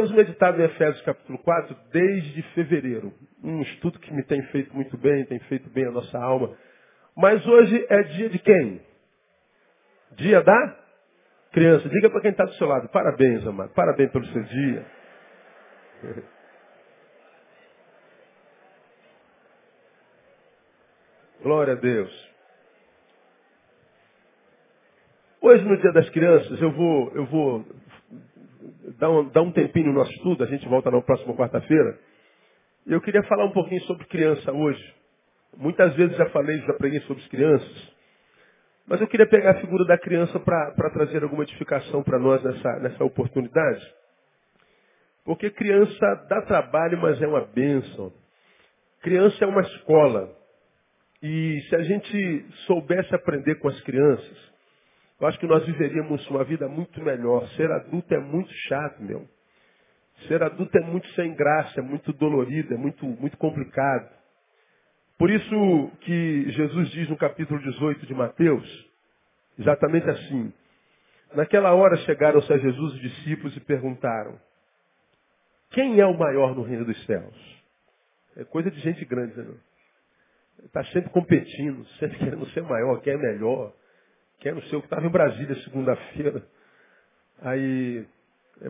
temos meditado em Efésios capítulo 4 desde fevereiro. Um estudo que me tem feito muito bem, tem feito bem a nossa alma. Mas hoje é dia de quem? Dia da criança. Diga para quem está do seu lado, parabéns, amado. Parabéns pelo seu dia. Glória a Deus. Hoje, no Dia das Crianças, eu vou, eu vou dar, um, dar um tempinho no nosso estudo, a gente volta na próxima quarta-feira. Eu queria falar um pouquinho sobre criança hoje. Muitas vezes já falei, já preguei sobre as crianças. Mas eu queria pegar a figura da criança para trazer alguma edificação para nós nessa, nessa oportunidade. Porque criança dá trabalho, mas é uma bênção. Criança é uma escola. E se a gente soubesse aprender com as crianças, eu acho que nós viveríamos uma vida muito melhor. Ser adulto é muito chato, meu. Ser adulto é muito sem graça, é muito dolorido, é muito, muito complicado. Por isso que Jesus diz no capítulo 18 de Mateus, exatamente assim. Naquela hora chegaram-se a Jesus os discípulos e perguntaram, quem é o maior no reino dos céus? É coisa de gente grande, né? Está sempre competindo, sempre querendo ser maior, quer é melhor, não ser o que estava em Brasília segunda-feira. Aí,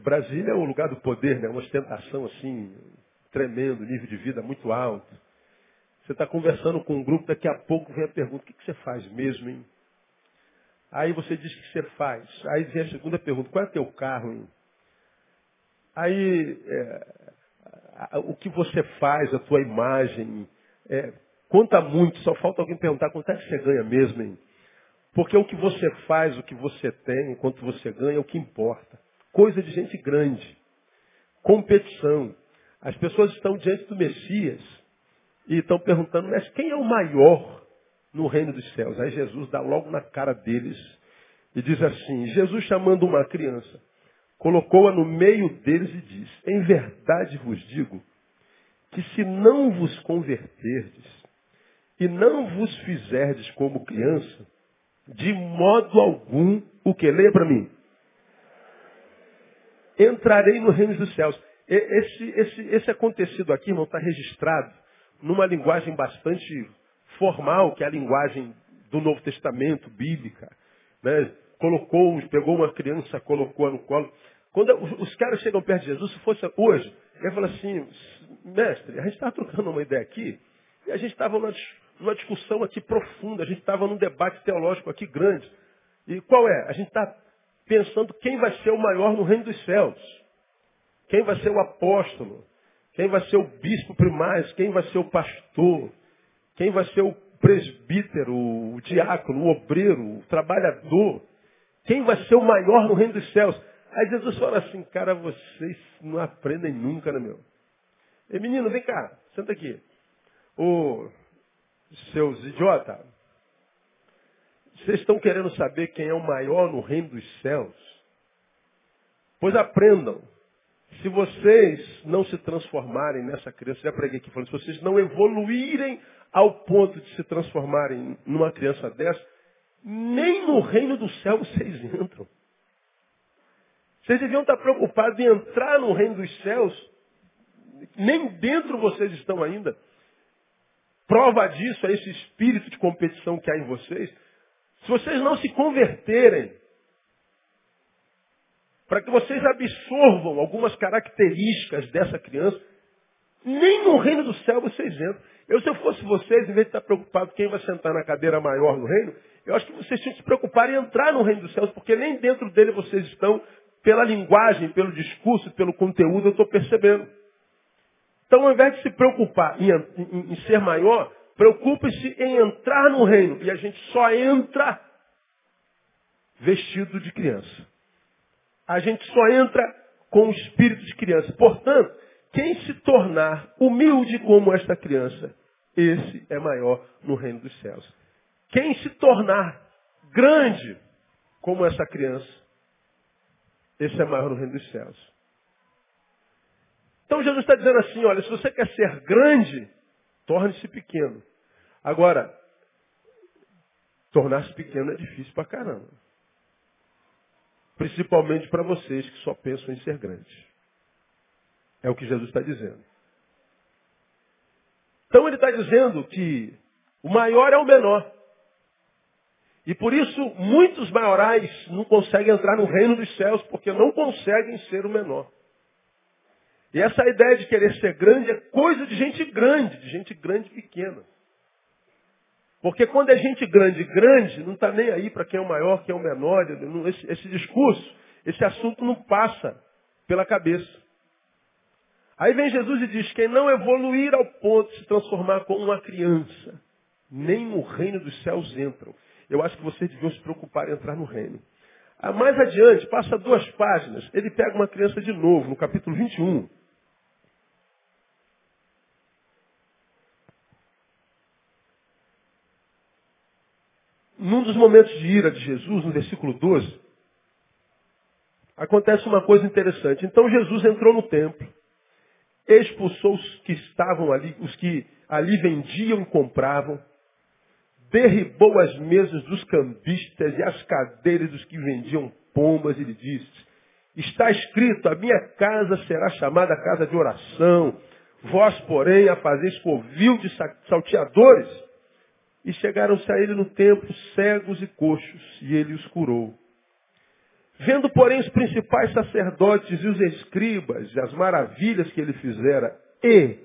Brasília é o lugar do poder, né? Uma ostentação assim, tremendo, nível de vida muito alto. Você está conversando com um grupo, daqui a pouco vem a pergunta, o que, que você faz mesmo, hein? Aí você diz o que você faz. Aí vem a segunda pergunta, qual é o teu carro, hein? Aí, é, o que você faz, a tua imagem, é, conta muito, só falta alguém perguntar quanto é que você ganha mesmo, hein? Porque o que você faz, o que você tem, quanto você ganha, é o que importa. Coisa de gente grande. Competição. As pessoas estão diante do Messias e estão perguntando, mas quem é o maior no reino dos céus? Aí Jesus dá logo na cara deles e diz assim, Jesus chamando uma criança, colocou-a no meio deles e diz, em verdade vos digo, que se não vos converterdes e não vos fizerdes como criança, de modo algum, o que? Leia para mim. Entrarei no reino dos céus. Esse, esse, esse acontecido aqui, irmão, está registrado numa linguagem bastante formal, que é a linguagem do Novo Testamento, bíblica. Né? Colocou, pegou uma criança, colocou no colo. Quando os caras chegam perto de Jesus, se fosse hoje, ele fala assim, mestre, a gente estava trocando uma ideia aqui, e a gente estava numa, numa discussão aqui profunda, a gente estava num debate teológico aqui grande. E qual é? A gente está pensando quem vai ser o maior no reino dos céus. Quem vai ser o apóstolo? Quem vai ser o bispo primário? Quem vai ser o pastor? Quem vai ser o presbítero, o diácono, o obreiro, o trabalhador? Quem vai ser o maior no reino dos céus? Aí Jesus fala assim, cara, vocês não aprendem nunca, né, meu? Ei, menino, vem cá, senta aqui. Ô, seus idiotas, vocês estão querendo saber quem é o maior no reino dos céus? Pois aprendam. Se vocês não se transformarem nessa criança, já preguei aqui falando, se vocês não evoluírem ao ponto de se transformarem numa criança dessa, nem no reino do céu vocês entram. Vocês deviam estar preocupados em entrar no reino dos céus, nem dentro vocês estão ainda. Prova disso é esse espírito de competição que há em vocês. Se vocês não se converterem, para que vocês absorvam algumas características dessa criança, Nem no reino do céu vocês entram. Eu, se eu fosse vocês, em vez de estar preocupado quem vai sentar na cadeira maior no reino, eu acho que vocês tinham que se preocupar em entrar no reino dos céus, porque nem dentro dele vocês estão, pela linguagem, pelo discurso, pelo conteúdo, eu estou percebendo. Então, ao invés de se preocupar em, em, em ser maior, preocupe-se em entrar no reino. E a gente só entra vestido de criança. A gente só entra com o espírito de criança. Portanto, quem se tornar humilde como esta criança, esse é maior no reino dos céus. Quem se tornar grande como essa criança, esse é maior no reino dos céus. Então Jesus está dizendo assim, olha, se você quer ser grande, torne-se pequeno. Agora, tornar-se pequeno é difícil pra caramba. Principalmente para vocês que só pensam em ser grandes. É o que Jesus está dizendo. Então ele está dizendo que o maior é o menor. E por isso muitos maiorais não conseguem entrar no reino dos céus, porque não conseguem ser o menor. E essa ideia de querer ser grande é coisa de gente grande, de gente grande e pequena. Porque quando é gente grande, grande, não está nem aí para quem é o maior, quem é o menor. Esse, esse discurso, esse assunto não passa pela cabeça. Aí vem Jesus e diz, quem não evoluir ao ponto de se transformar como uma criança, nem no reino dos céus entram. Eu acho que vocês deviam se preocupar em entrar no reino. Ah, mais adiante, passa duas páginas, ele pega uma criança de novo, no capítulo 21. Num dos momentos de ira de Jesus, no versículo 12, acontece uma coisa interessante. Então Jesus entrou no templo, expulsou os que estavam ali, os que ali vendiam e compravam, derribou as mesas dos cambistas e as cadeiras dos que vendiam pombas e lhe disse, está escrito, a minha casa será chamada casa de oração, vós, porém, a fazeis covil de salteadores. E chegaram-se a ele no templo cegos e coxos, e ele os curou. Vendo, porém, os principais sacerdotes e os escribas, as maravilhas que ele fizera, e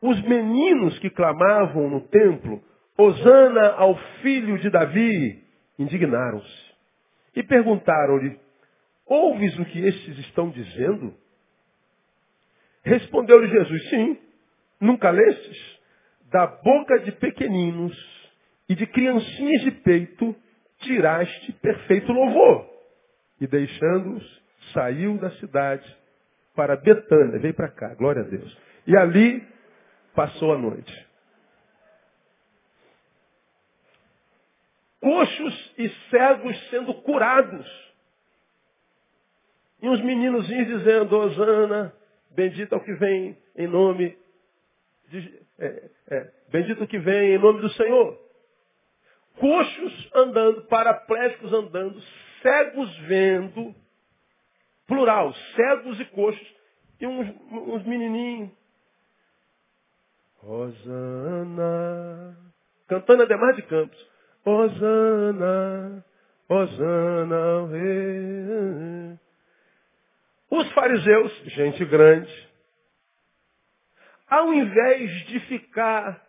os meninos que clamavam no templo, Osana ao filho de Davi, indignaram-se. E perguntaram-lhe, ouves o que estes estão dizendo? Respondeu-lhe Jesus, sim, nunca lestes? Da boca de pequeninos e de criancinhas de peito tiraste perfeito louvor. E deixando-os, saiu da cidade para Betânia, veio para cá, glória a Deus. E ali passou a noite. Coxos e cegos sendo curados. E uns meninozinhos dizendo, Osana, bendito é o que vem em nome de, é, é, bendito que vem em nome do Senhor. Coxos andando, paraplégicos andando, cegos vendo, plural, cegos e coxos, e uns, uns menininhos. Rosana, cantando ademais de campos. Rosana, Rosana, rei. Os fariseus, gente grande, ao invés de ficar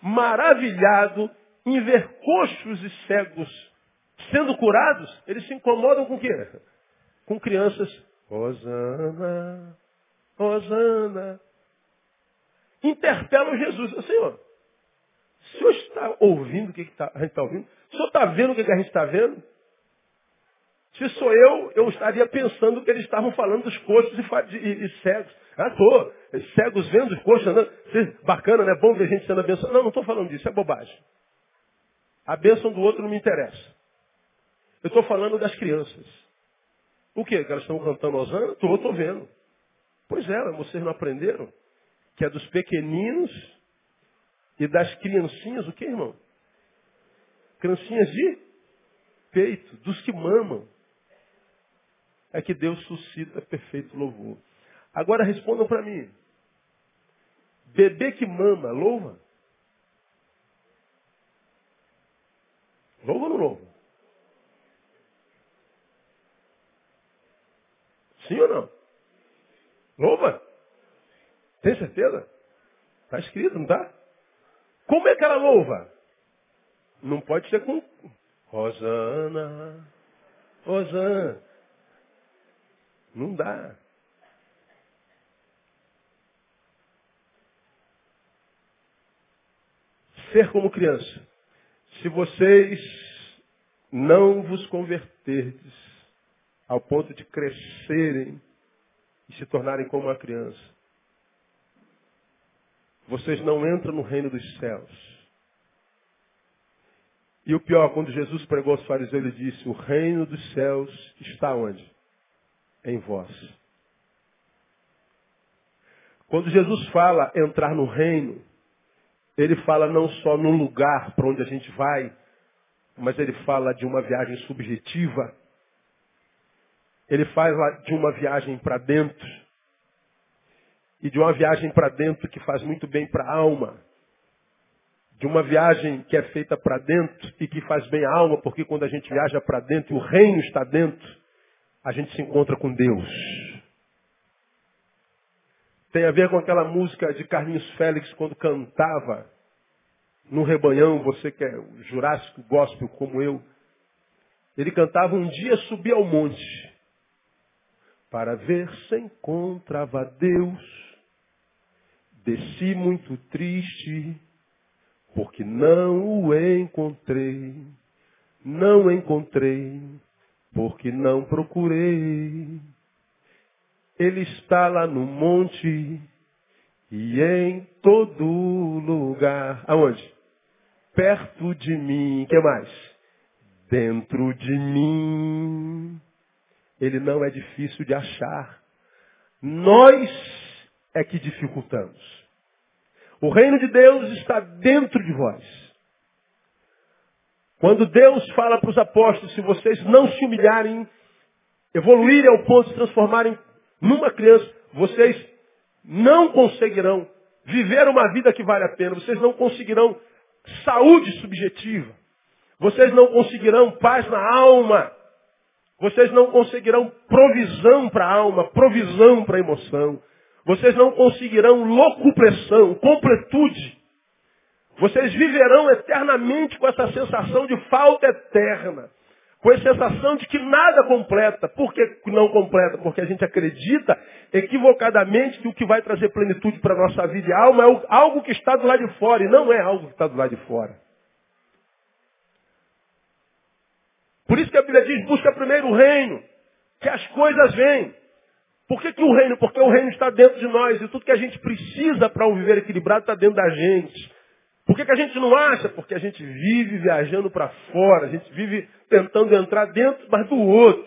maravilhado em ver coxos e cegos sendo curados, eles se incomodam com o quê? Com crianças. Rosana, Rosana. Interpelam Jesus. Senhor, o senhor está ouvindo o que, tá, a gente está ouvindo? O senhor está vendo o que, que a gente está vendo? Se sou eu, eu estaria pensando que eles estavam falando dos coxos e, e, e cegos. Ah, tô. Cegos vendo, coxos andando. Bacana, né? Bom ver gente sendo abençoada. Não, não estou falando disso, é bobagem. A bênção do outro não me interessa. Eu estou falando das crianças. O quê? Que elas estão cantando Osana? Estou, estou vendo. Pois é, vocês não aprenderam? Que é dos pequeninos e das criancinhas, o que, irmão? Criancinhas de peito, dos que mamam é que Deus suscita perfeito louvor. Agora respondam para mim. Bebê que mama, louva? Louva ou não louva? Sim ou não? Louva? Tem certeza? Está escrito, não está? Como é que ela louva? Não pode ser com Rosana, Rosana. Não dá. Ser como criança. Se vocês não vos converterdes ao ponto de crescerem e se tornarem como uma criança, vocês não entram no reino dos céus. E o pior, quando Jesus pregou aos fariseus, ele disse, o reino dos céus está onde? Em vós. Quando Jesus fala entrar no reino, ele fala não só no lugar para onde a gente vai, mas ele fala de uma viagem subjetiva. Ele fala de uma viagem para dentro. E de uma viagem para dentro que faz muito bem para a alma. De uma viagem que é feita para dentro e que faz bem à alma, porque quando a gente viaja para dentro o reino está dentro, a gente se encontra com Deus. Tem a ver com aquela música de Carlinhos Félix quando cantava no rebanhão, você que é jurássico gospel como eu. Ele cantava um dia subi ao monte para ver se encontrava Deus. Desci muito triste porque não o encontrei. Não encontrei porque não procurei. Ele está lá no monte e em todo lugar. Aonde? Perto de mim. que mais? Dentro de mim. Ele não é difícil de achar. Nós é que dificultamos. O reino de Deus está dentro de vós. Quando Deus fala para os apóstolos, se vocês não se humilharem, evoluírem ao ponto de se transformarem numa criança, vocês não conseguirão viver uma vida que vale a pena. Vocês não conseguirão saúde subjetiva. Vocês não conseguirão paz na alma. Vocês não conseguirão provisão para a alma, provisão para a emoção. Vocês não conseguirão locupressão, completude. Vocês viverão eternamente com essa sensação de falta eterna com a sensação de que nada completa. Por que não completa? Porque a gente acredita equivocadamente que o que vai trazer plenitude para a nossa vida e alma é algo que está do lado de fora, e não é algo que está do lado de fora. Por isso que a Bíblia diz, busca primeiro o reino, que as coisas vêm. Por que, que o reino? Porque o reino está dentro de nós, e tudo que a gente precisa para um viver equilibrado está dentro da gente. Por que, que a gente não acha? Porque a gente vive viajando para fora, a gente vive tentando entrar dentro, mas do outro.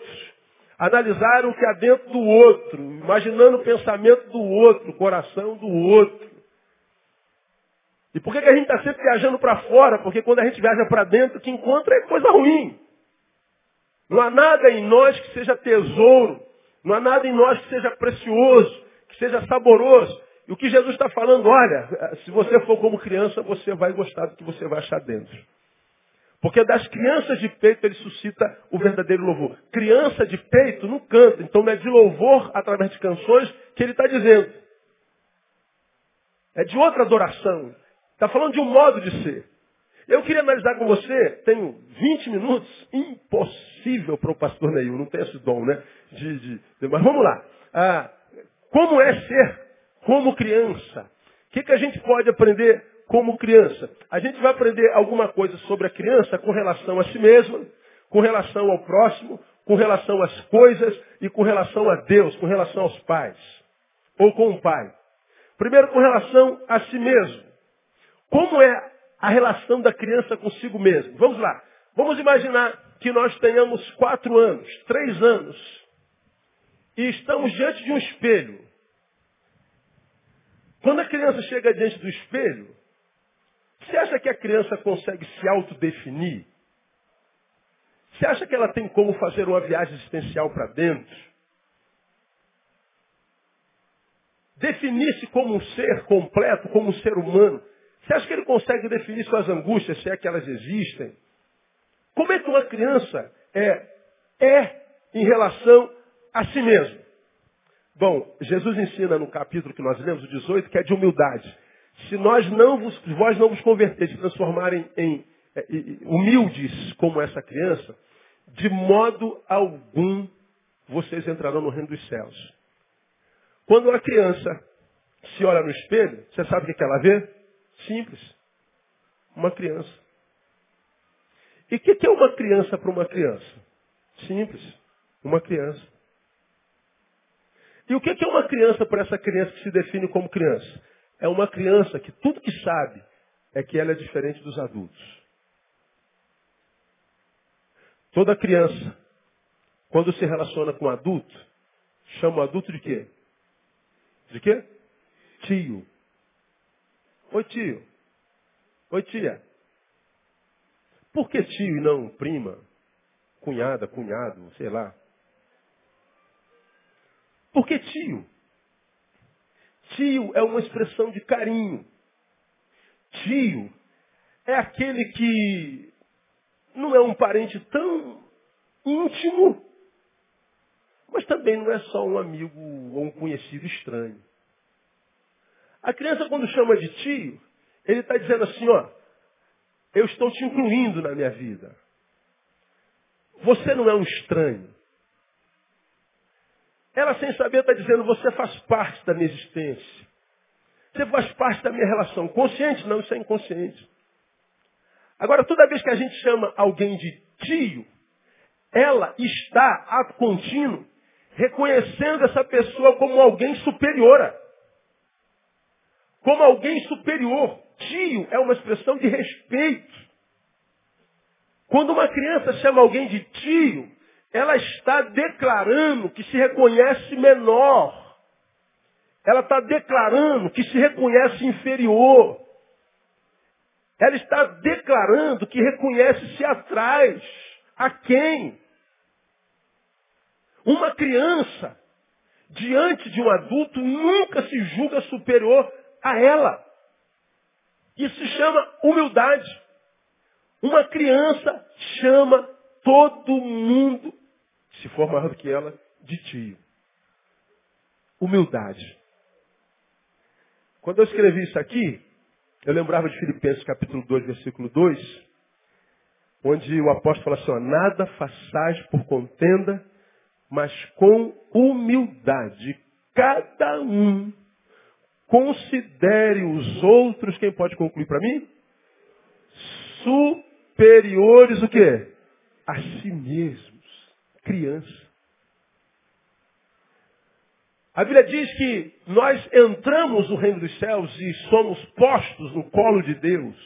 Analisar o que há dentro do outro, imaginando o pensamento do outro, o coração do outro. E por que, que a gente está sempre viajando para fora? Porque quando a gente viaja para dentro, o que encontra é coisa ruim. Não há nada em nós que seja tesouro, não há nada em nós que seja precioso, que seja saboroso. E o que Jesus está falando, olha, se você for como criança, você vai gostar do que você vai achar dentro. Porque das crianças de peito ele suscita o verdadeiro louvor. Criança de peito não canta, então não é de louvor através de canções que ele está dizendo. É de outra adoração. Está falando de um modo de ser. Eu queria analisar com você, tenho 20 minutos, impossível para o pastor Neil, não tem esse dom, né? De, de, mas vamos lá. Ah, como é ser como criança. O que, que a gente pode aprender como criança? A gente vai aprender alguma coisa sobre a criança com relação a si mesma, com relação ao próximo, com relação às coisas e com relação a Deus, com relação aos pais. Ou com o pai. Primeiro, com relação a si mesmo. Como é a relação da criança consigo mesmo? Vamos lá. Vamos imaginar que nós tenhamos quatro anos, três anos, e estamos diante de um espelho. Quando a criança chega diante do espelho, você acha que a criança consegue se autodefinir? Você acha que ela tem como fazer uma viagem existencial para dentro? Definir-se como um ser completo, como um ser humano. Você acha que ele consegue definir suas angústias, se é que elas existem? Como é que uma criança é, é em relação a si mesmo? Bom, Jesus ensina no capítulo que nós lemos, o 18, que é de humildade. Se nós não vos, vós não vos converterem, transformarem em é, humildes como essa criança, de modo algum vocês entrarão no reino dos céus. Quando uma criança se olha no espelho, você sabe o que ela vê? Simples. Uma criança. E o que é uma criança para uma criança? Simples. Uma criança. E o que é uma criança para essa criança que se define como criança? É uma criança que tudo que sabe é que ela é diferente dos adultos. Toda criança, quando se relaciona com um adulto, chama o adulto de quê? De quê? Tio. Oi, tio. Oi, tia. Por que tio e não prima, cunhada, cunhado, sei lá? Por que tio? Tio é uma expressão de carinho. Tio é aquele que não é um parente tão íntimo, mas também não é só um amigo ou um conhecido estranho. A criança, quando chama de tio, ele está dizendo assim, ó, eu estou te incluindo na minha vida. Você não é um estranho. Ela, sem saber, está dizendo, você faz parte da minha existência. Você faz parte da minha relação. Consciente? Não, isso é inconsciente. Agora, toda vez que a gente chama alguém de tio, ela está, a contínuo, reconhecendo essa pessoa como alguém superior. Como alguém superior. Tio é uma expressão de respeito. Quando uma criança chama alguém de tio, ela está declarando que se reconhece menor. Ela está declarando que se reconhece inferior. Ela está declarando que reconhece-se atrás. A quem? Uma criança, diante de um adulto, nunca se julga superior a ela. Isso se chama humildade. Uma criança chama todo mundo, se for maior do que ela, de tio. Humildade. Quando eu escrevi isso aqui, eu lembrava de Filipenses capítulo 2, versículo 2, onde o apóstolo fala assim, ó, nada façais por contenda, mas com humildade. Cada um considere os outros, quem pode concluir para mim? Superiores o quê? A si mesmos. Criança. A Bíblia diz que nós entramos no reino dos céus e somos postos no colo de Deus.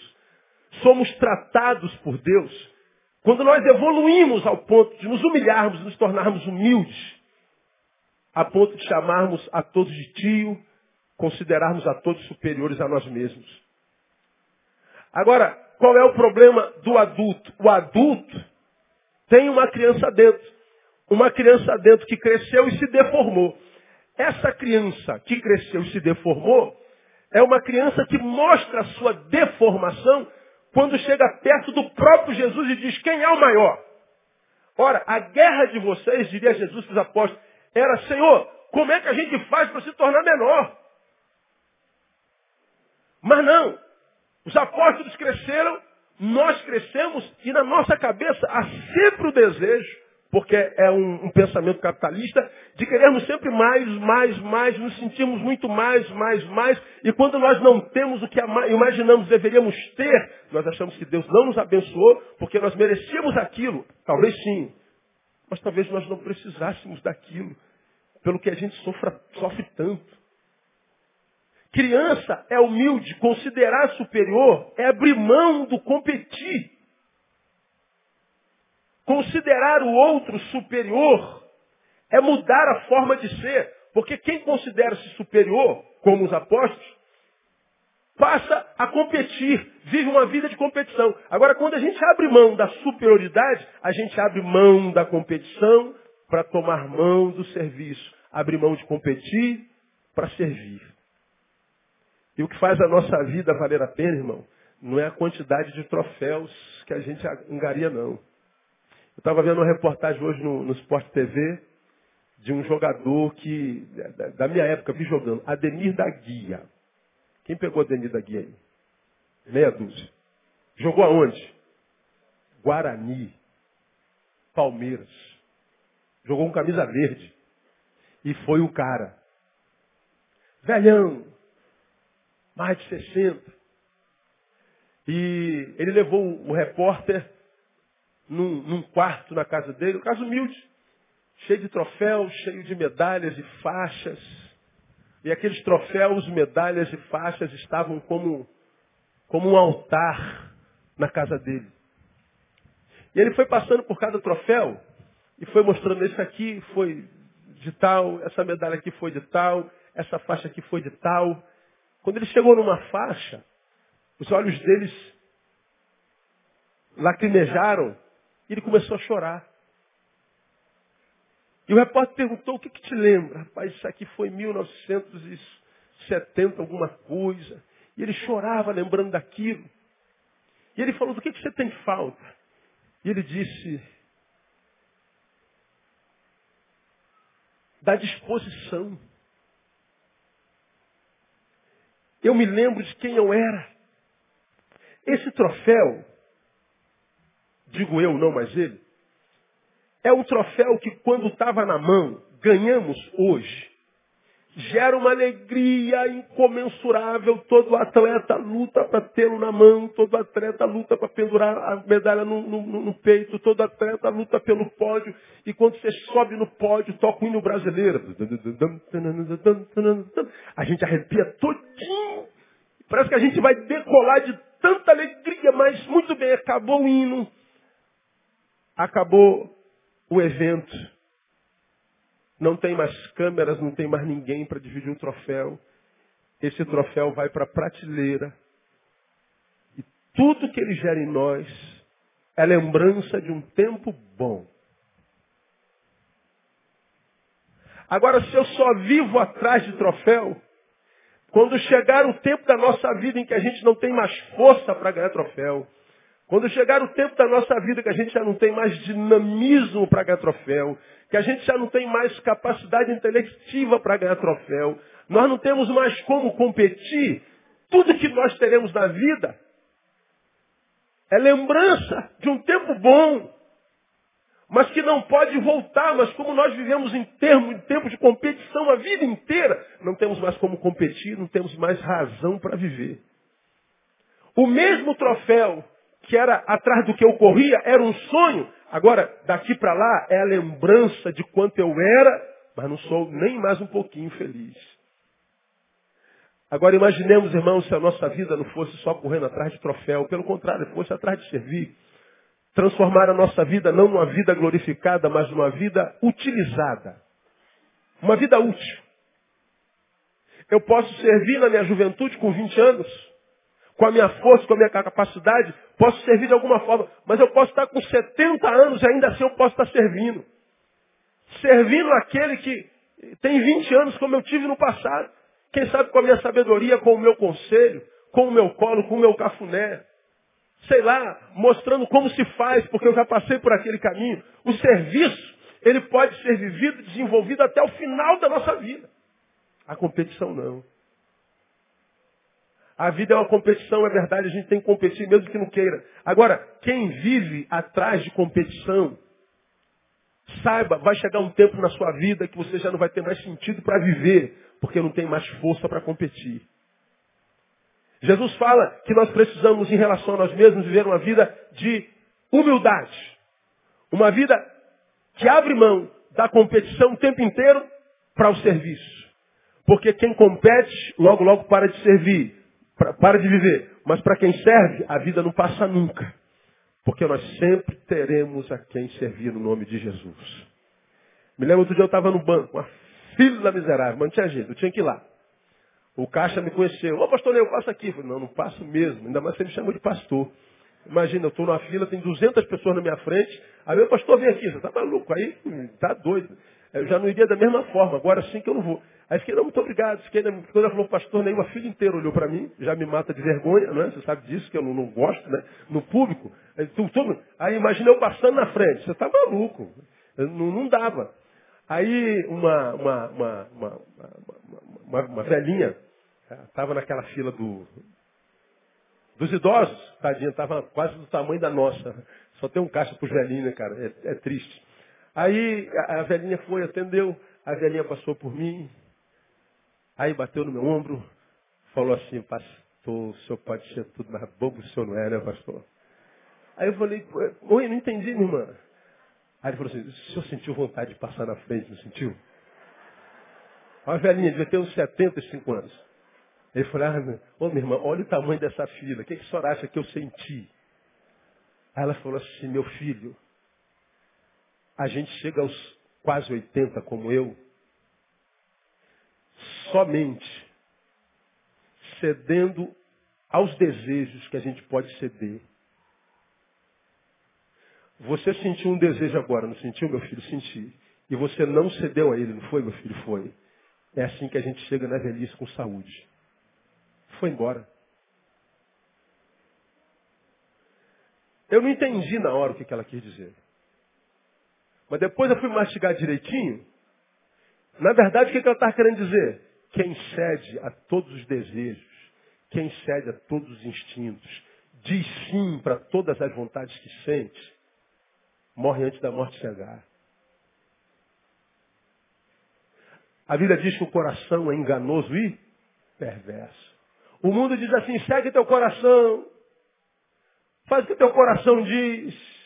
Somos tratados por Deus. Quando nós evoluímos ao ponto de nos humilharmos, nos tornarmos humildes, a ponto de chamarmos a todos de tio, considerarmos a todos superiores a nós mesmos. Agora, qual é o problema do adulto? O adulto tem uma criança dentro. Uma criança dentro que cresceu e se deformou. Essa criança que cresceu e se deformou é uma criança que mostra a sua deformação quando chega perto do próprio Jesus e diz: Quem é o maior? Ora, a guerra de vocês, diria Jesus para os apóstolos, era: Senhor, como é que a gente faz para se tornar menor? Mas não. Os apóstolos cresceram, nós crescemos e na nossa cabeça há sempre o desejo, porque é um, um, pensamento capitalista, de querermos sempre mais, mais, mais, nos sentirmos muito mais, mais, mais, e quando nós não temos o que imaginamos deveríamos ter, nós achamos que Deus não nos abençoou, porque nós merecíamos aquilo. Talvez sim, mas talvez nós não precisássemos daquilo, pelo que a gente sofra, sofre tanto. Criança é humilde, considerar superior é abrir mão do competir. Considerar o outro superior é mudar a forma de ser. Porque quem considera-se superior, como os apóstolos, passa a competir, vive uma vida de competição. Agora, quando a gente abre mão da superioridade, a gente abre mão da competição para tomar mão do serviço. Abre mão de competir para servir. E o que faz a nossa vida valer a pena, irmão, não é a quantidade de troféus que a gente engaria, não. Eu estava vendo uma reportagem hoje no, no Sport TV de um jogador que, da, minha época, vi jogando, Ademir da Guia. Quem pegou Ademir da Guia aí? Meia dúzia. Jogou aonde? Guarani. Palmeiras. Jogou com camisa verde. E foi o cara. Velhão. Mais de 60. E ele levou o repórter num, num quarto na casa dele, um caso humilde, cheio de troféus, cheio de medalhas e faixas. E aqueles troféus, medalhas e faixas estavam como, como um altar na casa dele. E ele foi passando por cada troféu e foi mostrando esse aqui foi de tal, essa medalha aqui foi de tal, essa faixa aqui foi de tal. Quando ele chegou numa faixa, os olhos deles lacrimejaram e ele começou a chorar. E o repórter perguntou, o que, que te lembra? Rapaz, isso aqui foi 1970, alguma coisa. E ele chorava lembrando daquilo. E ele falou, do que, que você tem falta? E ele disse, da disposição. Eu me lembro de quem eu era. Esse troféu, digo eu, não mais ele, é um troféu que quando estava na mão, ganhamos hoje. Gera uma alegria incomensurável. Todo atleta luta para tê-lo na mão, todo atleta luta para pendurar a medalha no, no, no, peito, todo atleta luta pelo pódio. E quando você sobe no pódio, toca o hino brasileiro. A gente arrepia todinho. Parece que a gente vai decolar de tanta alegria, mas muito bem, acabou o hino. Acabou o evento. Não tem mais câmeras, não tem mais ninguém para dividir o troféu. Esse troféu vai para a prateleira. E tudo que ele gera em nós é lembrança de um tempo bom. Agora, se eu só vivo atrás de troféu, quando chegar o tempo da nossa vida em que a gente não tem mais força para ganhar troféu, quando chegar o tempo da nossa vida que a gente já não tem mais dinamismo para ganhar troféu, que a gente já não tem mais capacidade intelectiva para ganhar troféu, nós não temos mais como competir, tudo que nós teremos na vida é lembrança de um tempo bom, mas que não pode voltar, mas como nós vivemos em, termo, em tempo de competição a vida inteira, não temos mais como competir, não temos mais razão para viver. O mesmo troféu que era atrás do que eu corria, era um sonho. Agora, daqui para lá, é a lembrança de quanto eu era, mas não sou nem mais um pouquinho feliz. Agora imaginemos, irmãos, se a nossa vida não fosse só correndo atrás de troféu, pelo contrário, fosse atrás de servir. Transformar a nossa vida não numa vida glorificada, mas numa vida utilizada. Uma vida útil. Eu posso servir na minha juventude com 20 anos, com a minha força, com a minha capacidade, posso servir de alguma forma, mas eu posso estar com 70 anos e ainda assim eu posso estar servindo. Servindo aquele que tem 20 anos como eu tive no passado. Quem sabe com a minha sabedoria, com o meu conselho, com o meu colo, com o meu cafuné. Sei lá, mostrando como se faz, porque eu já passei por aquele caminho. O serviço, ele pode ser vivido, desenvolvido até o final da nossa vida. A competição não. A vida é uma competição, é verdade, a gente tem que competir mesmo que não queira. Agora, quem vive atrás de competição, saiba, vai chegar um tempo na sua vida que você já não vai ter mais sentido para viver, porque não tem mais força para competir. Jesus fala que nós precisamos, em relação a nós mesmos, viver uma vida de humildade. Uma vida que abre mão da competição o tempo inteiro para o serviço. Porque quem compete, logo, logo para de servir para de viver. Mas para quem serve, a vida não passa nunca. Porque nós sempre teremos a quem servir no nome de Jesus. Me lembro outro dia eu estava no banco, uma fila miserável, mas não tinha jeito, eu tinha que ir lá. O caixa me conheceu. Ô pastor, eu passo aqui. Eu falei, não, não passo mesmo. Ainda mais você me chamou de pastor. Imagina, eu estou numa fila, tem 200 pessoas na minha frente. Aí meu pastor vem aqui, você está maluco? Aí, tá doido. Eu já não iria da mesma forma, agora sim que eu não vou. Aí fiquei, não, muito obrigado. Fiquei, quando ela falou, pastor, nem uma filha inteira olhou para mim, já me mata de vergonha, não é? Você sabe disso, que eu não, não gosto, né? No público. Aí, tu, tu, aí imagina eu passando na frente, você está maluco. Não, não dava. Aí uma, uma, uma, uma, uma, uma velhinha estava naquela fila do, dos idosos, tadinha, estava quase do tamanho da nossa. Só tem um caixa para os velhinhos, né, cara? É, é triste. Aí a, a velhinha foi, atendeu, a velhinha passou por mim, aí bateu no meu ombro, falou assim, pastor, o senhor pode ser tudo, mas bobo o senhor não é, né, pastor? Aí eu falei, oi, não entendi, minha irmã. Aí ele falou assim, o senhor sentiu vontade de passar na frente, não sentiu? Uma velhinha, devia ter uns 75 anos. Ele falou, ah, ô minha irmã, olha o tamanho dessa fila, o que, que a senhora acha que eu senti? Aí ela falou assim, meu filho, a gente chega aos quase 80 como eu, somente cedendo aos desejos que a gente pode ceder. Você sentiu um desejo agora, não sentiu, meu filho? Senti. E você não cedeu a ele, não foi, meu filho? Foi. É assim que a gente chega na velhice com saúde. Foi embora. Eu não entendi na hora o que ela quis dizer. Mas depois eu fui mastigar direitinho. Na verdade, o que ela está querendo dizer? Quem cede a todos os desejos, quem cede a todos os instintos, diz sim para todas as vontades que sente, morre antes da morte chegar. A Bíblia diz que o coração é enganoso e perverso. O mundo diz assim, segue teu coração. Faz o que teu coração diz.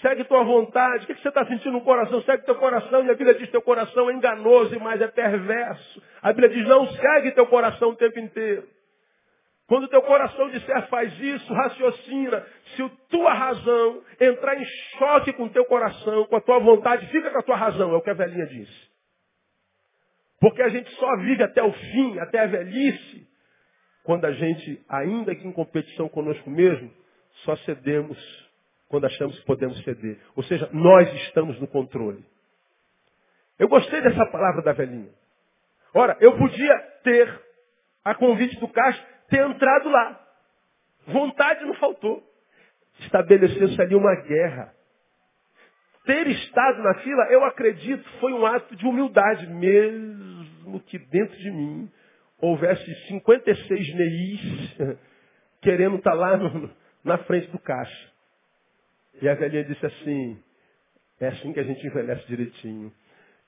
Segue tua vontade. O que você está sentindo no coração? Segue teu coração. E a Bíblia diz teu coração é enganoso e mais é perverso. A Bíblia diz, não segue teu coração o tempo inteiro. Quando teu coração disser faz isso, raciocina. Se tua razão entrar em choque com teu coração, com a tua vontade, fica com a tua razão, é o que a velhinha disse. Porque a gente só vive até o fim, até a velhice, quando a gente, ainda que em competição conosco mesmo, só cedemos quando achamos que podemos ceder. Ou seja, nós estamos no controle. Eu gostei dessa palavra da velhinha. Ora, eu podia ter, a convite do Castro, ter entrado lá. Vontade não faltou. Estabeleceu-se ali uma guerra. Ter estado na fila, eu acredito, foi um ato de humildade, mesmo que dentro de mim houvesse 56 neis querendo estar lá no, na frente do caixa. E a velhinha disse assim, é assim que a gente envelhece direitinho.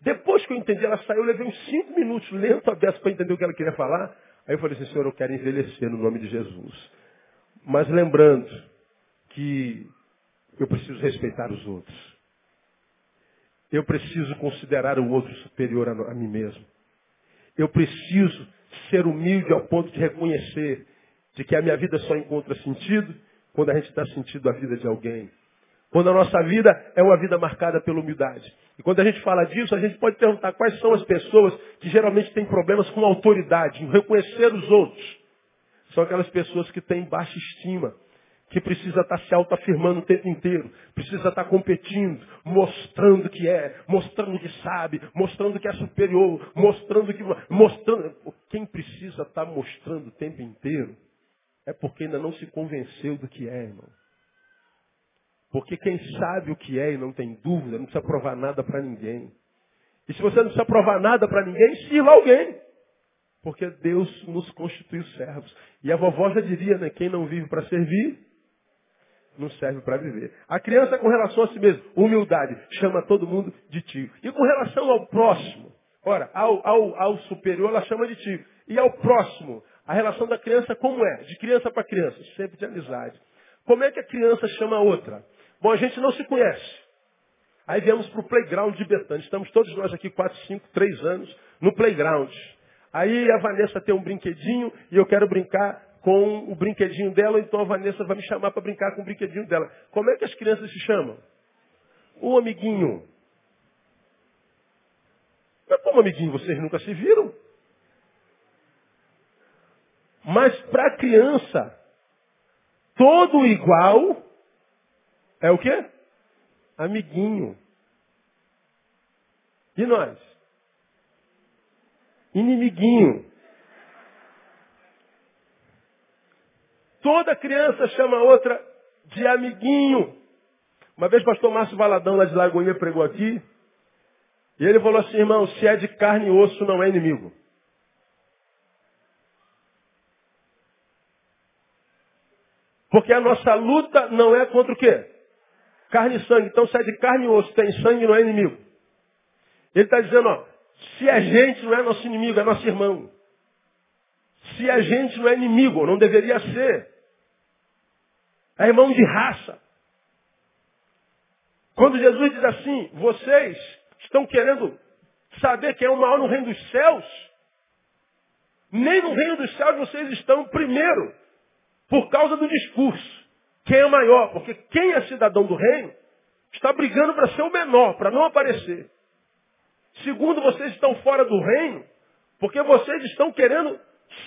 Depois que eu entendi, ela saiu, eu levei uns cinco minutos lento a dessa para entender o que ela queria falar. Aí eu falei assim, Senhor, eu quero envelhecer no nome de Jesus. Mas lembrando que eu preciso respeitar os outros. Eu preciso considerar o outro superior a, a mim mesmo. Eu preciso ser humilde ao ponto de reconhecer de que a minha vida só encontra sentido quando a gente dá sentido à vida de alguém. Quando a nossa vida é uma vida marcada pela humildade. E quando a gente fala disso, a gente pode perguntar quais são as pessoas que geralmente têm problemas com autoridade, em reconhecer os outros. São aquelas pessoas que têm baixa estima, que precisa estar se autoafirmando o tempo inteiro, precisa estar competindo, mostrando que é, mostrando que sabe, mostrando que é superior, mostrando que. mostrando. Quem precisa estar mostrando o tempo inteiro é porque ainda não se convenceu do que é, irmão. Porque quem sabe o que é e não tem dúvida, não precisa provar nada para ninguém. E se você não precisa provar nada para ninguém, sirva alguém. Porque Deus nos constituiu servos. E a vovó já diria, né? Quem não vive para servir, não serve para viver. A criança com relação a si mesmo, humildade, chama todo mundo de tio. E com relação ao próximo, ora, ao, ao, ao superior ela chama de tio. E ao próximo, a relação da criança como é? De criança para criança, sempre de amizade. Como é que a criança chama a outra? Bom, a gente não se conhece. Aí viemos para o playground de Betânia. Estamos todos nós aqui, 4, 5, 3 anos, no playground. Aí a Vanessa tem um brinquedinho e eu quero brincar com o brinquedinho dela, então a Vanessa vai me chamar para brincar com o brinquedinho dela. Como é que as crianças se chamam? O amiguinho. Mas como amiguinho, vocês nunca se viram? Mas para a criança, todo igual é o quê? Amiguinho. E nós? Inimiguinho. Toda criança chama a outra de amiguinho. Uma vez o pastor Márcio Valadão, lá de Lagoinha, pregou aqui. E ele falou assim, irmão, se é de carne e osso, não é inimigo. Porque a nossa luta não é contra o quê? Carne e sangue. Então se é de carne e osso, tem sangue, não é inimigo. Ele está dizendo, ó, se é gente, não é nosso inimigo, é nosso irmão. Se a gente não é inimigo, não deveria ser. É irmão de raça. Quando Jesus diz assim, vocês estão querendo saber quem é o maior no reino dos céus, nem no reino dos céus vocês estão primeiro, por causa do discurso. Quem é maior? Porque quem é cidadão do reino está brigando para ser o menor, para não aparecer. Segundo, vocês estão fora do reino, porque vocês estão querendo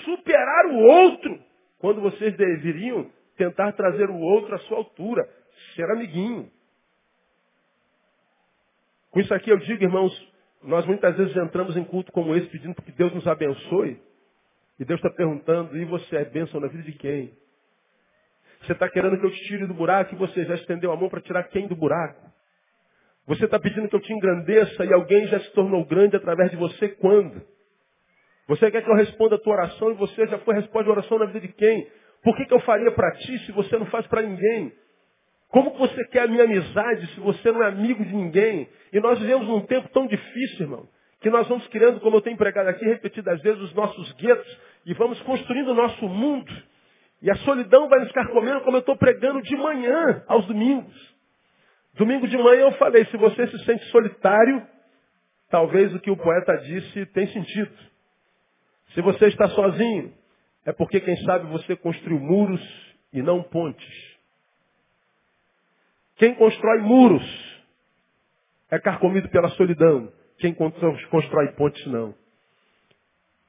superar o outro, quando vocês deveriam tentar trazer o outro à sua altura, ser amiguinho. Com isso aqui eu digo, irmãos, nós muitas vezes entramos em culto como esse pedindo que Deus nos abençoe. E Deus está perguntando, e você é bênção na vida de quem? Você está querendo que eu te tire do buraco e você já estendeu a mão para tirar quem do buraco? Você está pedindo que eu te engrandeça e alguém já se tornou grande através de você quando? Você quer que eu responda a tua oração e você já foi resposta a oração na vida de quem? Por que, que eu faria para ti se você não faz para ninguém? Como que você quer a minha amizade se você não é amigo de ninguém? E nós vivemos num tempo tão difícil, irmão, que nós vamos criando, como eu tenho pregado aqui repetidas vezes, os nossos guetos e vamos construindo o nosso mundo. E a solidão vai nos carcomendo como eu estou pregando de manhã aos domingos. Domingo de manhã eu falei, se você se sente solitário, talvez o que o poeta disse tem sentido. Se você está sozinho, é porque, quem sabe, você construiu muros e não pontes. Quem constrói muros é carcomido pela solidão. Quem constrói pontes, não.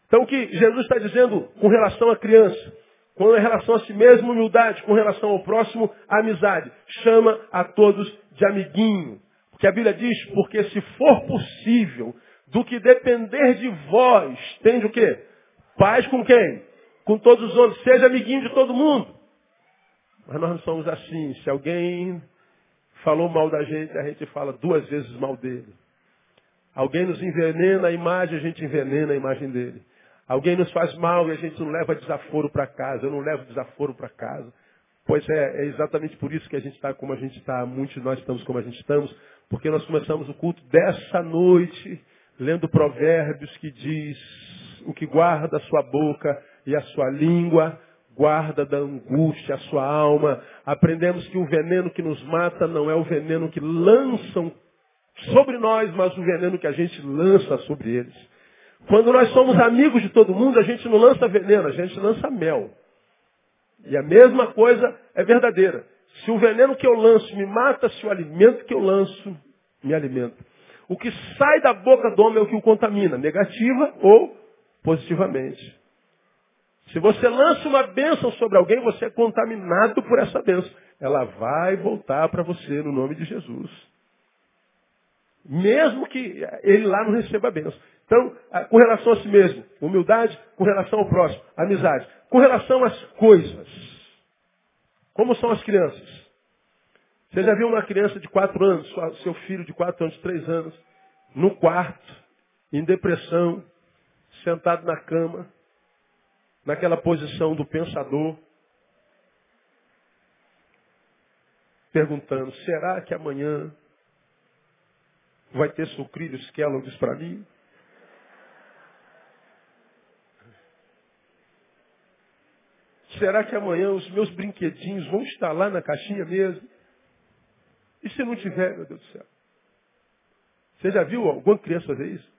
Então, o que Jesus está dizendo com relação à criança, com relação a si mesmo, humildade, com relação ao próximo, amizade. Chama a todos de amiguinho. Porque a Bíblia diz, porque se for possível, do que depender de vós, tende o quê? Paz com quem? Com todos os homens. Seja amiguinho de todo mundo. Mas nós não somos assim. Se alguém falou mal da gente, a gente fala duas vezes mal dele. Alguém nos envenena a imagem, a gente envenena a imagem dele. Alguém nos faz mal e a gente não leva desaforo para casa. Eu não levo desaforo para casa. Pois é, é exatamente por isso que a gente está como a gente está. Muitos de nós estamos como a gente estamos. Porque nós começamos o culto dessa noite lendo provérbios que diz o que guarda a sua boca e a sua língua, guarda da angústia a sua alma. Aprendemos que o veneno que nos mata não é o veneno que lançam sobre nós, mas o veneno que a gente lança sobre eles. Quando nós somos amigos de todo mundo, a gente não lança veneno, a gente lança mel. E a mesma coisa é verdadeira. Se o veneno que eu lanço me mata, se o alimento que eu lanço me alimenta. O que sai da boca do homem é o que o contamina, negativa ou positivamente. Se você lança uma bênção sobre alguém, você é contaminado por essa bênção. Ela vai voltar para você no nome de Jesus. Mesmo que ele lá não receba a bênção. Então, com relação a si mesmo, humildade, com relação ao próximo, amizade. Com relação às coisas. Como são as crianças? Você já viu uma criança de quatro anos, seu filho de quatro anos, três anos, no quarto, em depressão, sentado na cama, naquela posição do pensador, perguntando, será que amanhã vai ter sucrilhos Kellogg's para mim? Será que amanhã os meus brinquedinhos vão estar lá na caixinha mesmo? E se não tiver, meu Deus do céu? Você já viu alguma criança fazer isso?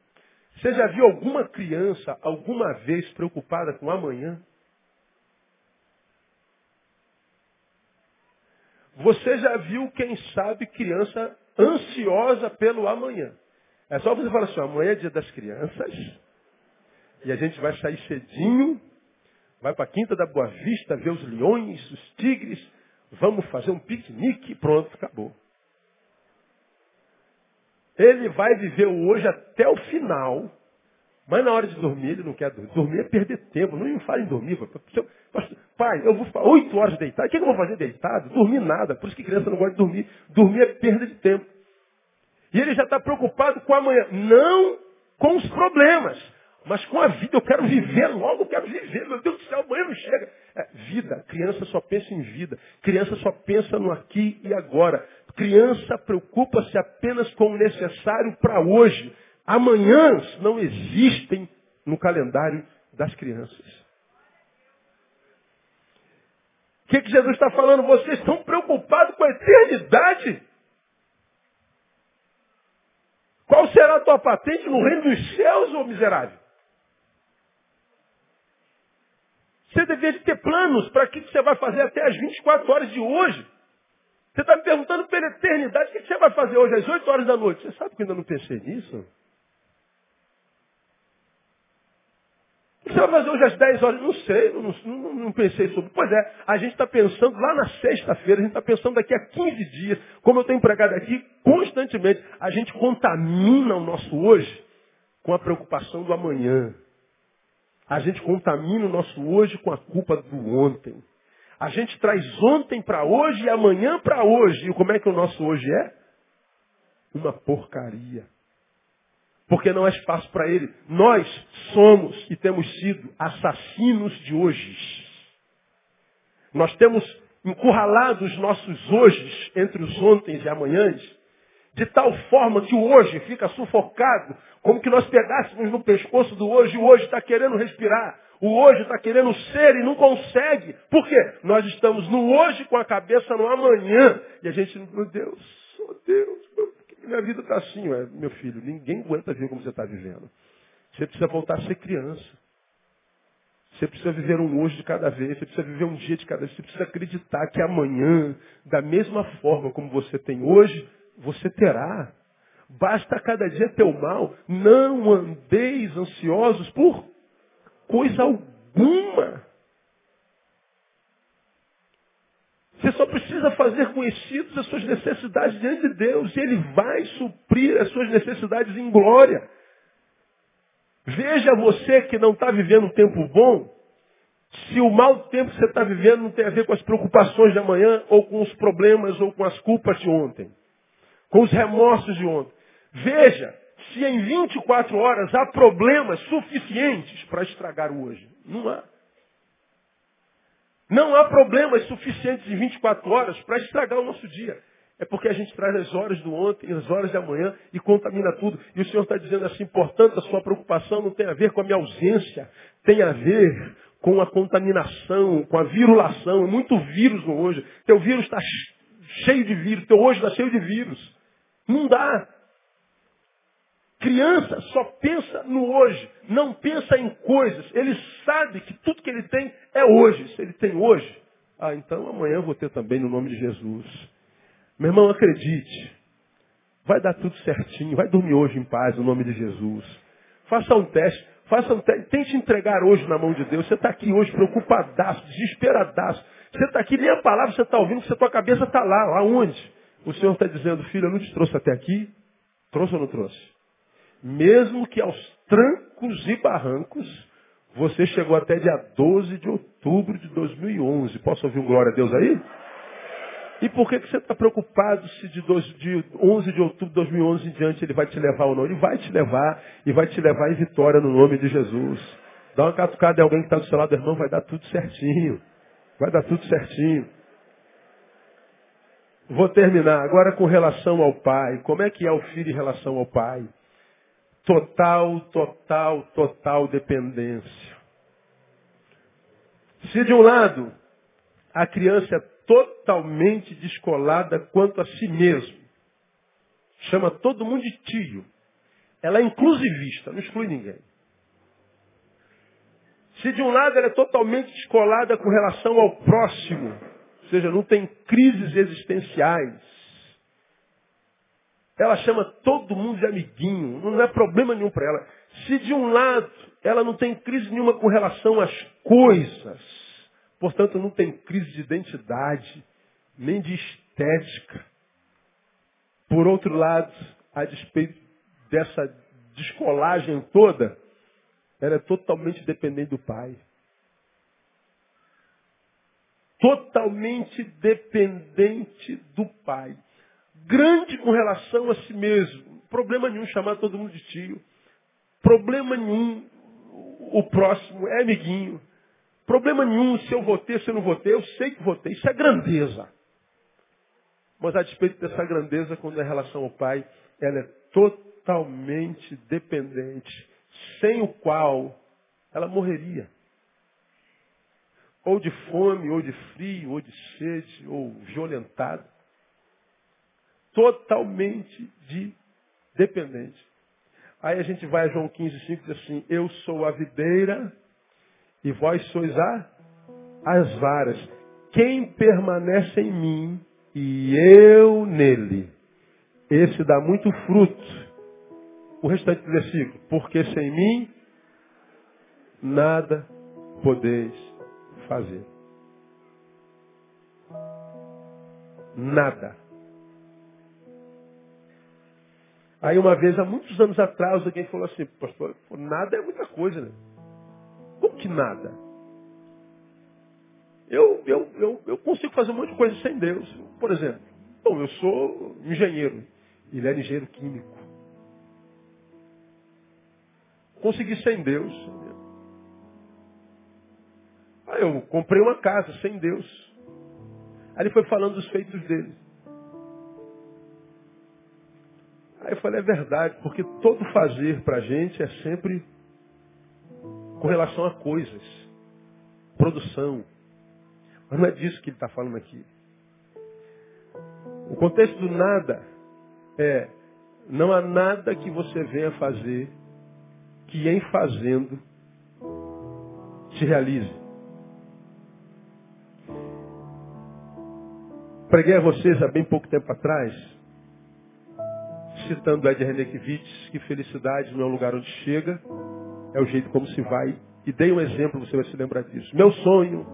Você já viu alguma criança alguma vez preocupada com amanhã? Você já viu, quem sabe, criança ansiosa pelo amanhã? É só você falar assim, amanhã é dia das crianças, e a gente vai sair cedinho, vai para a Quinta da Boa Vista, ver os leões, os tigres, vamos fazer um piquenique, pronto, acabou. Ele vai viver hoje até o final, mas na hora de dormir ele não quer dormir. Dormir é perder tempo, não me fale em dormir. Pai, eu vou ficar oito horas deitado. O que eu vou fazer deitado? Dormir nada. Por isso que criança não gosta de dormir. Dormir é perda de tempo. E ele já está preocupado com amanhã. Não com os problemas, mas com a vida. Eu quero viver logo, eu quero viver. Meu Deus do céu, amanhã não chega. É, vida. Criança só pensa em vida. Criança só pensa no aqui e agora. Criança preocupa-se apenas com o necessário para hoje. Amanhãs não existem no calendário das crianças. O que, que Jesus está falando? Vocês estão preocupados com a eternidade? Qual será a tua patente no reino dos céus, ô miserável? Você deveria ter planos para o que você vai fazer até as 24 horas de hoje. Você está me perguntando pela eternidade, o que você vai fazer hoje às 8 horas da noite? Você sabe que ainda não pensei nisso? O que você vai fazer hoje às 10 horas? Não sei, não, não, não pensei sobre. Pois é, a gente está pensando lá na sexta-feira, a gente está pensando daqui a 15 dias, como eu tenho empregado aqui constantemente, a gente contamina o nosso hoje com a preocupação do amanhã. A gente contamina o nosso hoje com a culpa do ontem. A gente traz ontem para hoje e amanhã para hoje. E como é que o nosso hoje é? Uma porcaria. Porque não há espaço para ele. Nós somos e temos sido assassinos de hoje. Nós temos encurralado os nossos hojes entre os ontens e amanhãs, de tal forma que o hoje fica sufocado como que nós pegássemos no pescoço do hoje, o hoje está querendo respirar. O hoje está querendo ser e não consegue. Por quê? Nós estamos no hoje com a cabeça no amanhã. E a gente, meu Deus, oh Deus, por que minha vida está assim? Ué, meu filho, ninguém aguenta ver como você está vivendo. Você precisa voltar a ser criança. Você precisa viver um hoje de cada vez, você precisa viver um dia de cada vez, você precisa acreditar que amanhã, da mesma forma como você tem hoje, você terá. Basta cada dia teu mal. Não andeis ansiosos por coisa alguma. Você só precisa fazer conhecidos as suas necessidades diante de Deus e Ele vai suprir as suas necessidades em glória. Veja você que não está vivendo um tempo bom, se o mau tempo que você está vivendo não tem a ver com as preocupações de amanhã, ou com os problemas, ou com as culpas de ontem, com os remorsos de ontem. Veja se em 24 horas há problemas suficientes para estragar o hoje. Não há. Não há problemas suficientes em 24 horas para estragar o nosso dia. É porque a gente traz as horas do ontem, as horas de amanhã e contamina tudo. E o Senhor está dizendo assim, portanto, a sua preocupação não tem a ver com a minha ausência, tem a ver com a contaminação, com a virulação. É muito vírus no hoje. Teu vírus está cheio de vírus, teu hoje está cheio de vírus. Não dá. Criança só pensa no hoje, não pensa em coisas. Ele sabe que tudo que ele tem é hoje. Se ele tem hoje, ah, então amanhã eu vou ter também no nome de Jesus. Meu irmão, acredite. Vai dar tudo certinho. Vai dormir hoje em paz no nome de Jesus. Faça um teste. Faça um teste. Tente entregar hoje na mão de Deus. Você está aqui hoje preocupadaço, desesperadaço. Você está aqui, nem a palavra você está ouvindo, porque a tua cabeça está lá. Aonde? O Senhor está dizendo, filho, eu não te trouxe até aqui. Trouxe ou não trouxe? mesmo que aos trancos e barrancos, você chegou até dia 12 de outubro de 2011. Posso ouvir um glória a Deus aí? E por que, que você está preocupado se de, dois, de 11 de outubro de 2011 em diante ele vai te levar ou não? Ele vai te levar e vai te levar em vitória no nome de Jesus. Dá uma catucada em alguém que está do seu lado, irmão, vai dar tudo certinho. Vai dar tudo certinho. Vou terminar agora com relação ao pai. Como é que é o filho em relação ao pai? Total, total, total dependência. Se de um lado a criança é totalmente descolada quanto a si mesmo, chama todo mundo de tio, ela é inclusivista, não exclui ninguém. Se de um lado ela é totalmente descolada com relação ao próximo, ou seja, não tem crises existenciais, ela chama todo mundo de amiguinho, não é problema nenhum para ela. Se de um lado ela não tem crise nenhuma com relação às coisas, portanto não tem crise de identidade, nem de estética. Por outro lado, a despeito dessa descolagem toda, ela é totalmente dependente do pai. Totalmente dependente do pai grande com relação a si mesmo. Problema nenhum chamar todo mundo de tio. Problema nenhum o próximo é amiguinho. Problema nenhum se eu votei, se eu não votei, eu sei que votei. Isso é grandeza. Mas a despeito dessa grandeza, quando é relação ao Pai, ela é totalmente dependente, sem o qual ela morreria. Ou de fome, ou de frio, ou de sede, ou violentado. Totalmente de dependente. Aí a gente vai a João 15, 5 e diz assim, eu sou a videira e vós sois a, as varas. Quem permanece em mim e eu nele, esse dá muito fruto. O restante do versículo, porque sem mim nada podeis fazer. Nada. Aí uma vez, há muitos anos atrás, alguém falou assim, pastor, nada é muita coisa, né? Como que nada? Eu, eu, eu, eu consigo fazer um monte de coisa sem Deus. Por exemplo, bom, eu sou engenheiro. Ele era engenheiro químico. Consegui sem Deus. Aí eu comprei uma casa sem Deus. Aí ele foi falando dos feitos dele. Aí eu falei, é verdade, porque todo fazer para a gente é sempre com relação a coisas, produção. Mas não é disso que ele está falando aqui. O contexto do nada é, não há nada que você venha fazer que em fazendo se realize. Preguei a vocês há bem pouco tempo atrás citando Ed Renekiewicz, que felicidade não é o lugar onde chega, é o jeito como se vai. E dei um exemplo, você vai se lembrar disso. Meu sonho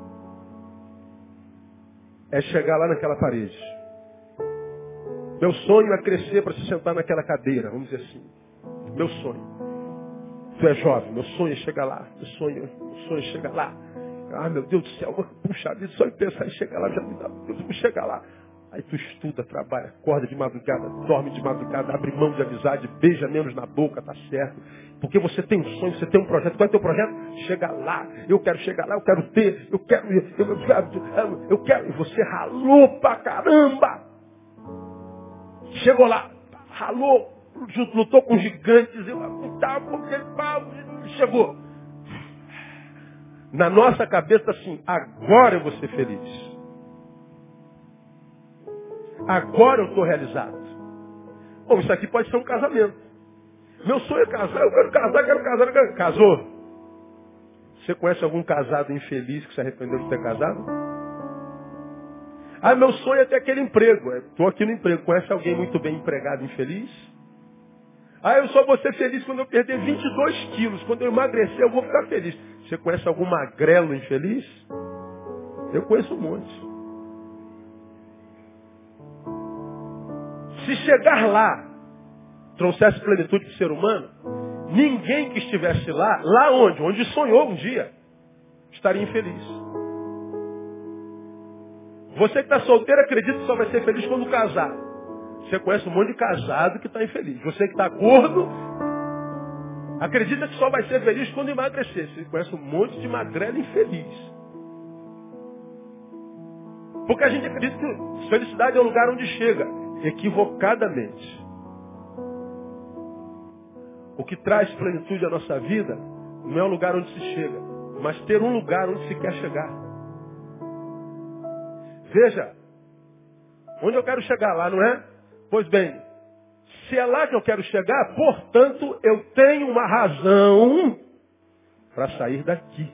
é chegar lá naquela parede. Meu sonho é crescer para se sentar naquela cadeira, vamos dizer assim. Meu sonho. Tu é jovem, meu sonho é chegar lá. Meu sonho, meu sonho é chegar lá. Ah, meu Deus do céu, puxa vida, só em pensar em chegar lá já me dá. Deus, vou chegar lá. Aí tu estuda, trabalha, acorda de madrugada, dorme de madrugada, abre mão de amizade, beija menos na boca, tá certo. Porque você tem um sonho, você tem um projeto. Qual é o teu projeto? Chega lá, eu quero chegar lá, eu quero ter, eu quero, eu, eu, eu, eu quero. E você ralou pra caramba. Chegou lá, ralou, lutou com gigantes, eu, tá, porque, chegou. Na nossa cabeça assim, agora eu vou ser feliz. Agora eu estou realizado. Bom, isso aqui pode ser um casamento. Meu sonho é casar, eu quero casar, quero casar, eu quero... Casou? Você conhece algum casado infeliz que se arrependeu de ter casado? Ah, meu sonho é ter aquele emprego. Estou aqui no emprego. Conhece alguém muito bem empregado infeliz? Ah, eu só vou ser feliz quando eu perder 22 quilos. Quando eu emagrecer, eu vou ficar feliz. Você conhece algum magrelo infeliz? Eu conheço um monte. Se chegar lá trouxesse plenitude o ser humano, ninguém que estivesse lá, lá onde? Onde sonhou um dia, estaria infeliz. Você que está solteiro acredita que só vai ser feliz quando casar. Você conhece um monte de casado que está infeliz. Você que está gordo, acredita que só vai ser feliz quando emagrecer. Você conhece um monte de magrela infeliz. Porque a gente acredita que felicidade é o lugar onde chega equivocadamente. O que traz plenitude à nossa vida não é o lugar onde se chega, mas ter um lugar onde se quer chegar. Veja, onde eu quero chegar lá, não é? Pois bem, se é lá que eu quero chegar, portanto, eu tenho uma razão para sair daqui.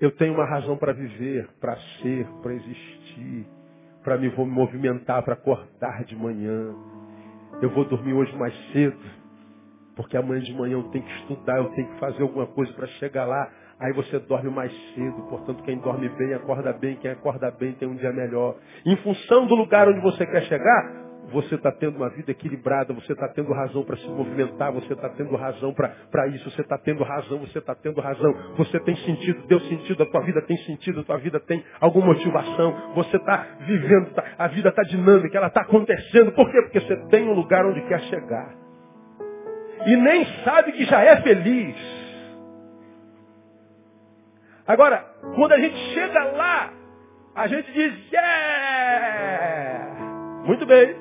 Eu tenho uma razão para viver, para ser, para existir para me vou me movimentar para acordar de manhã. Eu vou dormir hoje mais cedo, porque amanhã de manhã eu tenho que estudar, eu tenho que fazer alguma coisa para chegar lá. Aí você dorme mais cedo, portanto quem dorme bem acorda bem, quem acorda bem tem um dia melhor. Em função do lugar onde você quer chegar, você está tendo uma vida equilibrada, você está tendo razão para se movimentar, você está tendo razão para isso, você está tendo razão, você está tendo razão, você tem sentido, deu sentido, a tua vida tem sentido, a tua vida tem alguma motivação, você está vivendo, tá, a vida está dinâmica, ela está acontecendo. Por quê? Porque você tem um lugar onde quer chegar. E nem sabe que já é feliz. Agora, quando a gente chega lá, a gente diz, yeah! Muito bem.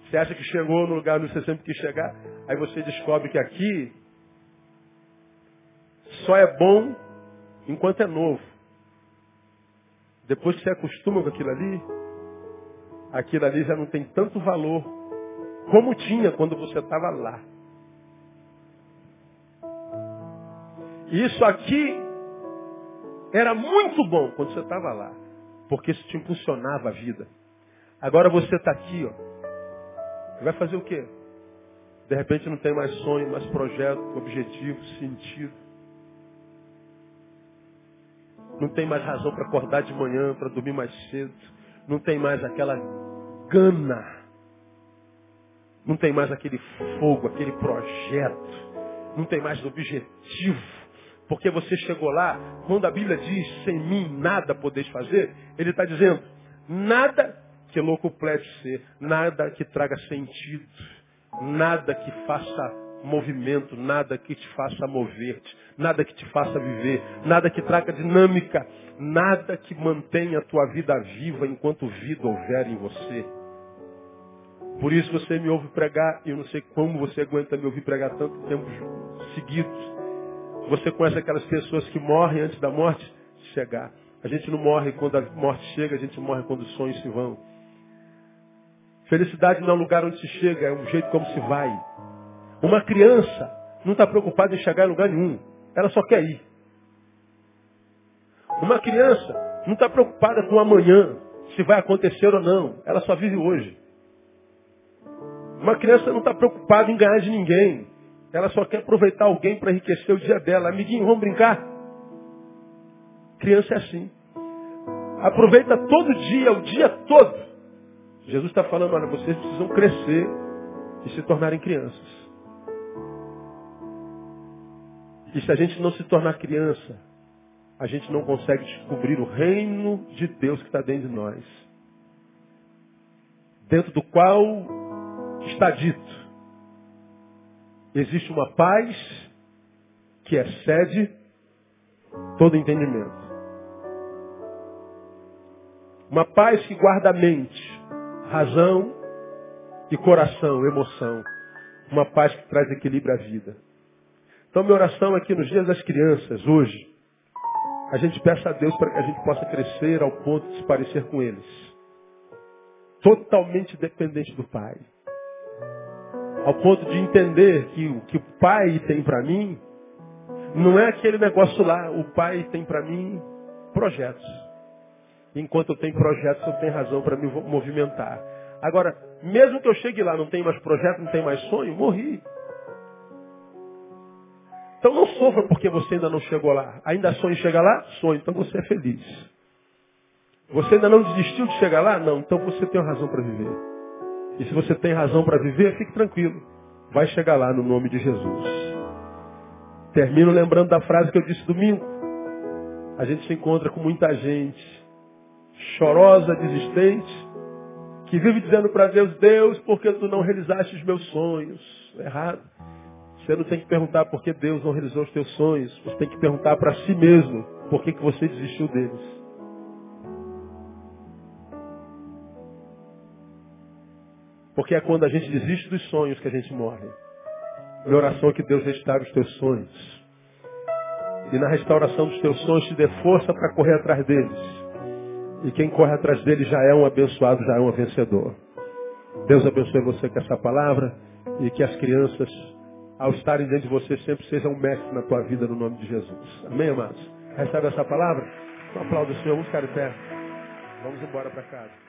Você acha que chegou no lugar onde você sempre quis chegar? Aí você descobre que aqui só é bom enquanto é novo. Depois que você acostuma com aquilo ali, aquilo ali já não tem tanto valor como tinha quando você estava lá. Isso aqui era muito bom quando você estava lá, porque isso te impulsionava a vida. Agora você está aqui, ó. Vai fazer o quê? De repente não tem mais sonho, mais projeto, objetivo, sentido. Não tem mais razão para acordar de manhã, para dormir mais cedo. Não tem mais aquela gana. Não tem mais aquele fogo, aquele projeto. Não tem mais objetivo. Porque você chegou lá, quando a Bíblia diz, sem mim nada podeis fazer, ele está dizendo, nada que locuplete ser, nada que traga sentido, nada que faça movimento, nada que te faça mover-te, nada que te faça viver, nada que traga dinâmica, nada que mantenha a tua vida viva enquanto vida houver em você. Por isso você me ouve pregar, e eu não sei como você aguenta me ouvir pregar tanto tempo seguidos. Você conhece aquelas pessoas que morrem antes da morte chegar. A gente não morre quando a morte chega, a gente morre quando os sonhos se vão. Felicidade não é um lugar onde se chega, é um jeito como se vai. Uma criança não está preocupada em chegar em lugar nenhum. Ela só quer ir. Uma criança não está preocupada com amanhã, se vai acontecer ou não. Ela só vive hoje. Uma criança não está preocupada em ganhar de ninguém. Ela só quer aproveitar alguém para enriquecer o dia dela. Amiguinho, vamos brincar? Criança é assim. Aproveita todo dia, o dia todo. Jesus está falando, olha, vocês precisam crescer e se tornarem crianças. E se a gente não se tornar criança, a gente não consegue descobrir o reino de Deus que está dentro de nós. Dentro do qual está dito, existe uma paz que excede todo entendimento. Uma paz que guarda mente, razão e coração, emoção. Uma paz que traz equilíbrio à vida. Então, minha oração aqui nos dias das crianças, hoje, a gente peça a Deus para que a gente possa crescer ao ponto de se parecer com eles. Totalmente dependente do Pai. Ao ponto de entender que o que o Pai tem para mim não é aquele negócio lá. O Pai tem para mim projetos. Enquanto eu tenho projetos, eu tenho razão para me movimentar. Agora, mesmo que eu chegue lá, não tem mais projeto, não tem mais sonho, morri. Então não sofra porque você ainda não chegou lá. Ainda sonha em chegar lá? Sonho. Então você é feliz. Você ainda não desistiu de chegar lá? Não. Então você tem razão para viver. E se você tem razão para viver, fique tranquilo. Vai chegar lá no nome de Jesus. Termino lembrando da frase que eu disse domingo. A gente se encontra com muita gente chorosa, desistente, que vive dizendo para Deus, Deus, por que tu não realizaste os meus sonhos? Errado. Você não tem que perguntar por que Deus não realizou os teus sonhos. Você tem que perguntar para si mesmo por que, que você desistiu deles. Porque é quando a gente desiste dos sonhos que a gente morre. Minha oração é que Deus restaure os teus sonhos. E na restauração dos teus sonhos te dê força para correr atrás deles. E quem corre atrás dele já é um abençoado, já é um vencedor. Deus abençoe você com essa palavra e que as crianças, ao estarem dentro de você, sempre sejam um mestre na tua vida no nome de Jesus. Amém, amados? Recebe essa palavra? Um aplauso do Senhor, vamos ficar de pé. Vamos embora para casa.